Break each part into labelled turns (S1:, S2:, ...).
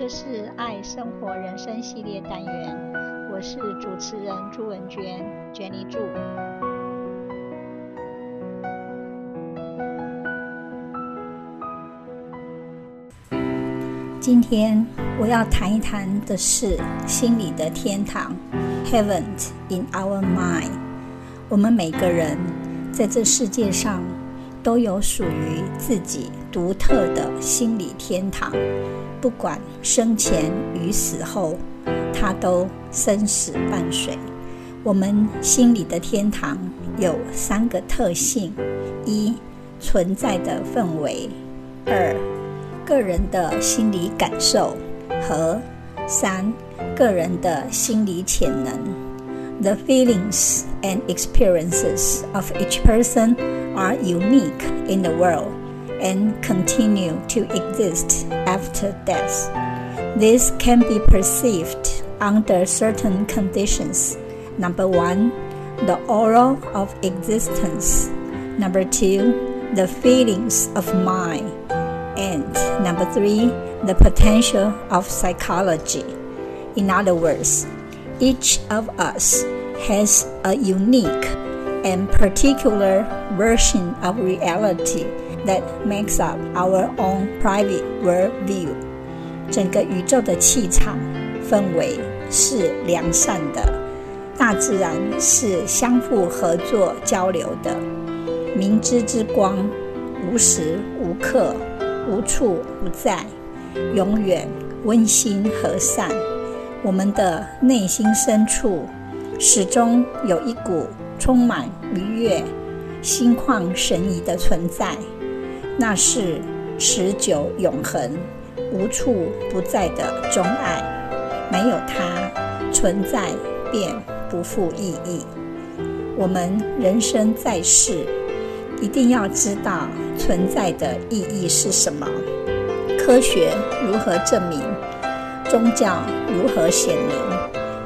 S1: 这是爱生活人生系列单元，我是主持人朱文娟，Jenny 朱。今天我要谈一谈的是心里的天堂，Heaven in our mind。我们每个人在这世界上都有属于自己独特的心理天堂，不管生前与死后，它都生死伴随。我们心里的天堂有三个特性：一、存在的氛围；二、个人的心理感受；和三、个人的心理潜能。The feelings and experiences of each person are unique in the world. and continue to exist after death. This can be perceived under certain conditions. Number one, the aura of existence. Number two, the feelings of mind. And number three, the potential of psychology. In other words, each of us has a unique and particular version of reality That makes up our own private world view。整个宇宙的气场氛围是良善的，大自然是相互合作交流的，明知之光无时无刻、无处不在，永远温馨和善。我们的内心深处始终有一股充满愉悦、心旷神怡的存在。那是持久永恒、无处不在的钟爱，没有它，存在便不复意义。我们人生在世，一定要知道存在的意义是什么。科学如何证明，宗教如何显明，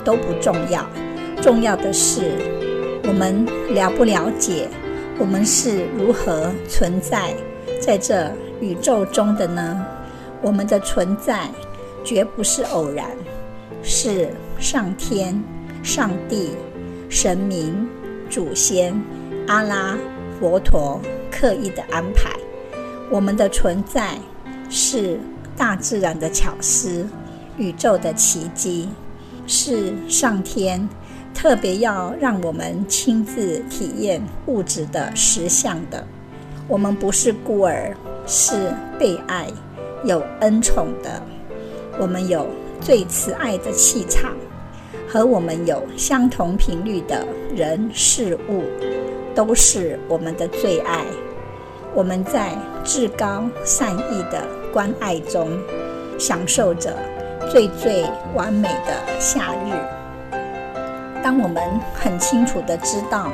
S1: 都不重要。重要的是，我们了不了解，我们是如何存在。在这宇宙中的呢，我们的存在绝不是偶然，是上天、上帝、神明、祖先、阿拉、佛陀刻意的安排。我们的存在是大自然的巧思，宇宙的奇迹，是上天特别要让我们亲自体验物质的实相的。我们不是孤儿，是被爱、有恩宠的。我们有最慈爱的气场，和我们有相同频率的人事物，都是我们的最爱。我们在至高善意的关爱中，享受着最最完美的夏日。当我们很清楚地知道，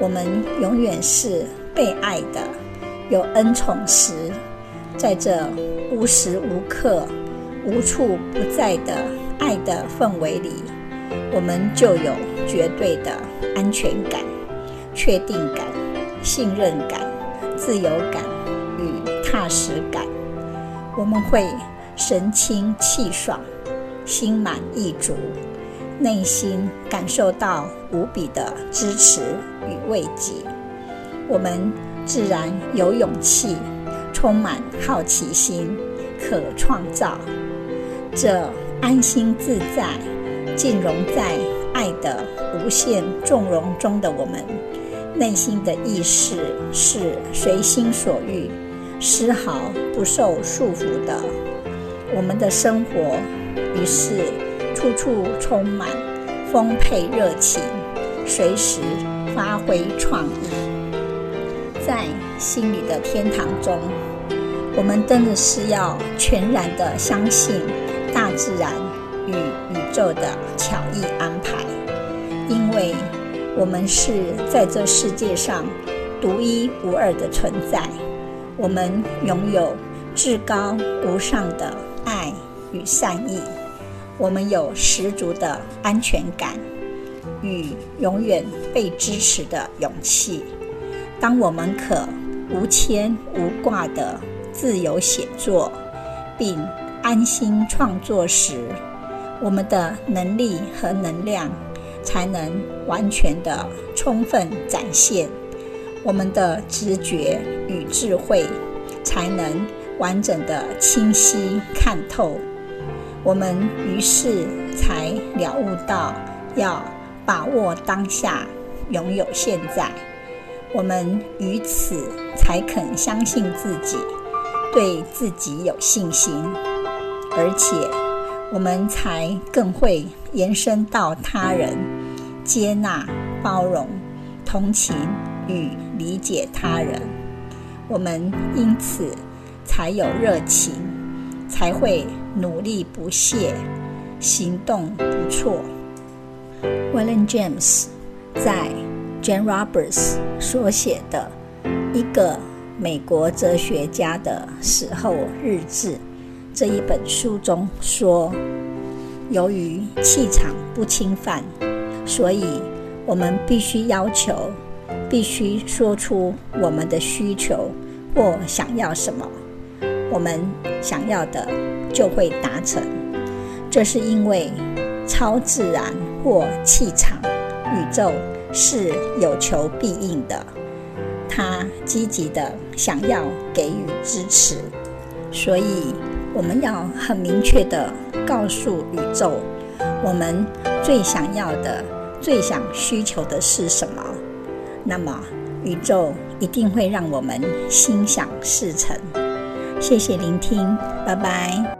S1: 我们永远是。被爱的，有恩宠时，在这无时无刻、无处不在的爱的氛围里，我们就有绝对的安全感、确定感、信任感、自由感与踏实感。我们会神清气爽、心满意足，内心感受到无比的支持与慰藉。我们自然有勇气，充满好奇心，可创造。这安心自在、尽融在爱的无限纵容中的我们，内心的意识是随心所欲，丝毫不受束缚的。我们的生活于是处处充满丰沛热情，随时发挥创意。在心里的天堂中，我们真的是要全然的相信大自然与宇宙的巧意安排，因为我们是在这世界上独一无二的存在，我们拥有至高无上的爱与善意，我们有十足的安全感与永远被支持的勇气。当我们可无牵无挂地自由写作，并安心创作时，我们的能力和能量才能完全的充分展现，我们的直觉与智慧才能完整的清晰看透。我们于是才了悟到要把握当下，拥有现在。我们于此才肯相信自己，对自己有信心，而且我们才更会延伸到他人，接纳、包容、同情与理解他人。我们因此才有热情，才会努力不懈，行动不错。William James 在 Jane Roberts 所写的一个美国哲学家的死后日志这一本书中说，由于气场不侵犯，所以我们必须要求，必须说出我们的需求或想要什么，我们想要的就会达成。这是因为超自然或气场宇宙。是有求必应的，它积极的想要给予支持，所以我们要很明确的告诉宇宙，我们最想要的、最想需求的是什么，那么宇宙一定会让我们心想事成。谢谢聆听，拜拜。